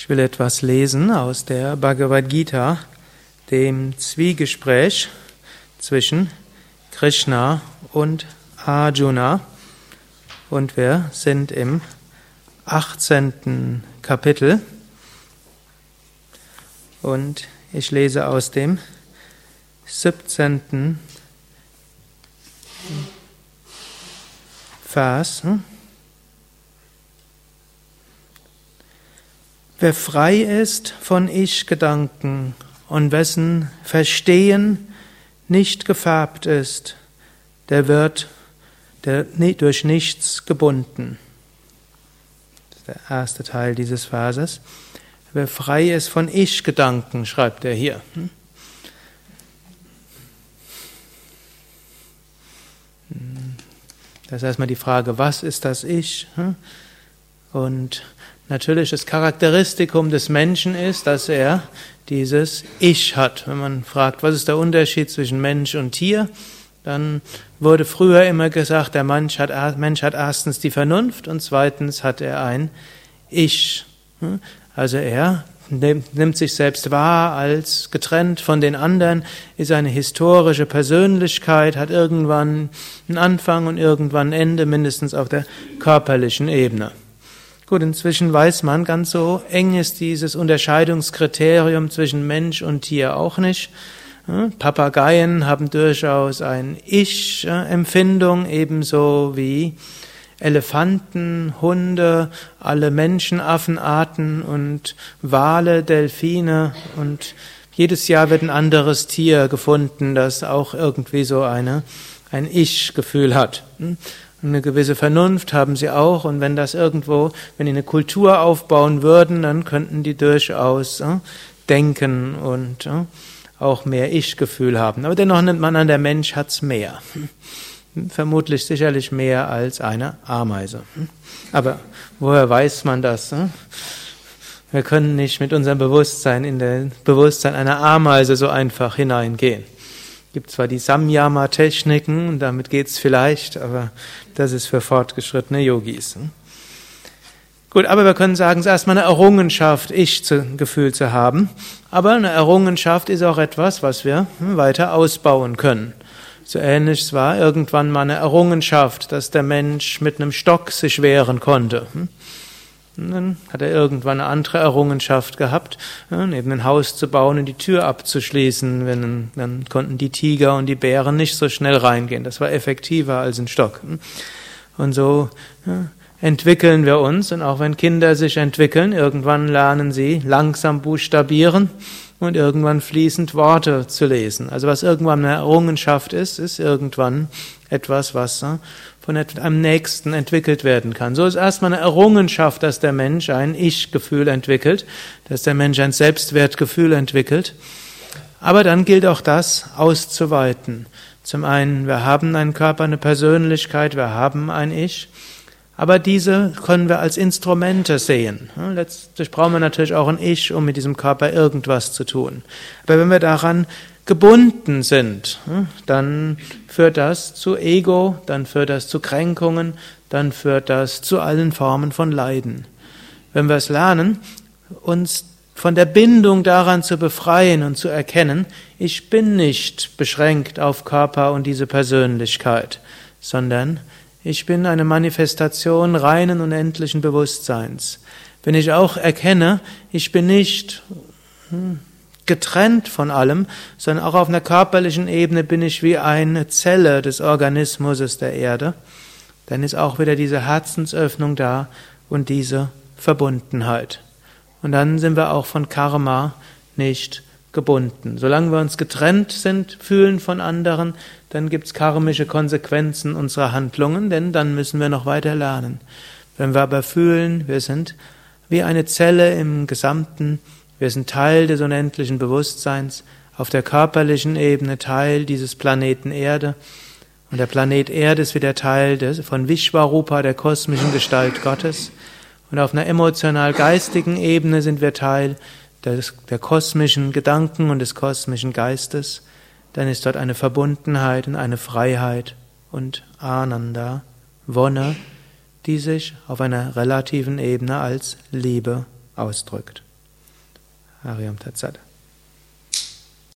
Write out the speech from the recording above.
Ich will etwas lesen aus der Bhagavad Gita, dem Zwiegespräch zwischen Krishna und Arjuna. Und wir sind im 18. Kapitel. Und ich lese aus dem 17. Vers. Wer frei ist von Ich-Gedanken und wessen Verstehen nicht gefärbt ist, der wird der, durch nichts gebunden. Das ist der erste Teil dieses Verses. Wer frei ist von Ich-Gedanken, schreibt er hier. Hm? Das ist erstmal die Frage, was ist das Ich? Hm? Und Natürlich das Charakteristikum des Menschen ist, dass er dieses Ich hat. Wenn man fragt, was ist der Unterschied zwischen Mensch und Tier, dann wurde früher immer gesagt, der Mensch hat, Mensch hat erstens die Vernunft und zweitens hat er ein Ich. Also er nimmt sich selbst wahr als getrennt von den anderen, ist eine historische Persönlichkeit, hat irgendwann einen Anfang und irgendwann ein Ende, mindestens auf der körperlichen Ebene. Gut, inzwischen weiß man, ganz so eng ist dieses Unterscheidungskriterium zwischen Mensch und Tier auch nicht. Papageien haben durchaus ein Ich-Empfindung, ebenso wie Elefanten, Hunde, alle Menschenaffenarten und Wale, Delfine und jedes Jahr wird ein anderes Tier gefunden, das auch irgendwie so eine, ein Ich-Gefühl hat. Eine gewisse Vernunft haben sie auch, und wenn das irgendwo, wenn die eine Kultur aufbauen würden, dann könnten die durchaus äh, denken und äh, auch mehr Ich-Gefühl haben. Aber dennoch nimmt man an, der Mensch hat's mehr. Vermutlich sicherlich mehr als eine Ameise. Aber woher weiß man das? Äh? Wir können nicht mit unserem Bewusstsein in das Bewusstsein einer Ameise so einfach hineingehen gibt zwar die Samyama-Techniken damit geht's vielleicht, aber das ist für fortgeschrittene Yogis. Gut, aber wir können sagen, es ist erstmal eine Errungenschaft, Ich-Gefühl zu haben. Aber eine Errungenschaft ist auch etwas, was wir weiter ausbauen können. So ähnlich war irgendwann mal eine Errungenschaft, dass der Mensch mit einem Stock sich wehren konnte. Und dann hat er irgendwann eine andere Errungenschaft gehabt, ja, neben ein Haus zu bauen und die Tür abzuschließen. Wenn, dann konnten die Tiger und die Bären nicht so schnell reingehen. Das war effektiver als ein Stock. Und so ja, entwickeln wir uns. Und auch wenn Kinder sich entwickeln, irgendwann lernen sie langsam buchstabieren und irgendwann fließend Worte zu lesen. Also was irgendwann eine Errungenschaft ist, ist irgendwann etwas, was äh, von einem Nächsten entwickelt werden kann. So ist erstmal eine Errungenschaft, dass der Mensch ein Ich-Gefühl entwickelt, dass der Mensch ein Selbstwertgefühl entwickelt. Aber dann gilt auch das auszuweiten. Zum einen, wir haben einen Körper, eine Persönlichkeit, wir haben ein Ich. Aber diese können wir als Instrumente sehen. Letztlich brauchen wir natürlich auch ein Ich, um mit diesem Körper irgendwas zu tun. Aber wenn wir daran gebunden sind, dann führt das zu Ego, dann führt das zu Kränkungen, dann führt das zu allen Formen von Leiden. Wenn wir es lernen, uns von der Bindung daran zu befreien und zu erkennen, ich bin nicht beschränkt auf Körper und diese Persönlichkeit, sondern ich bin eine Manifestation reinen und endlichen Bewusstseins. Wenn ich auch erkenne, ich bin nicht hm, getrennt von allem, sondern auch auf einer körperlichen Ebene bin ich wie eine Zelle des Organismus der Erde, dann ist auch wieder diese Herzensöffnung da und diese Verbundenheit. Und dann sind wir auch von Karma nicht gebunden. Solange wir uns getrennt sind, fühlen von anderen, dann gibt's karmische Konsequenzen unserer Handlungen, denn dann müssen wir noch weiter lernen. Wenn wir aber fühlen, wir sind wie eine Zelle im Gesamten, wir sind Teil des unendlichen Bewusstseins, auf der körperlichen Ebene Teil dieses Planeten Erde, und der Planet Erde ist wieder Teil des, von Vishwarupa, der kosmischen Gestalt Gottes. Und auf einer emotional-geistigen Ebene sind wir Teil des, der kosmischen Gedanken und des kosmischen Geistes, dann ist dort eine Verbundenheit und eine Freiheit und Ananda, Wonne, die sich auf einer relativen Ebene als Liebe ausdrückt. Hariam Tatsat.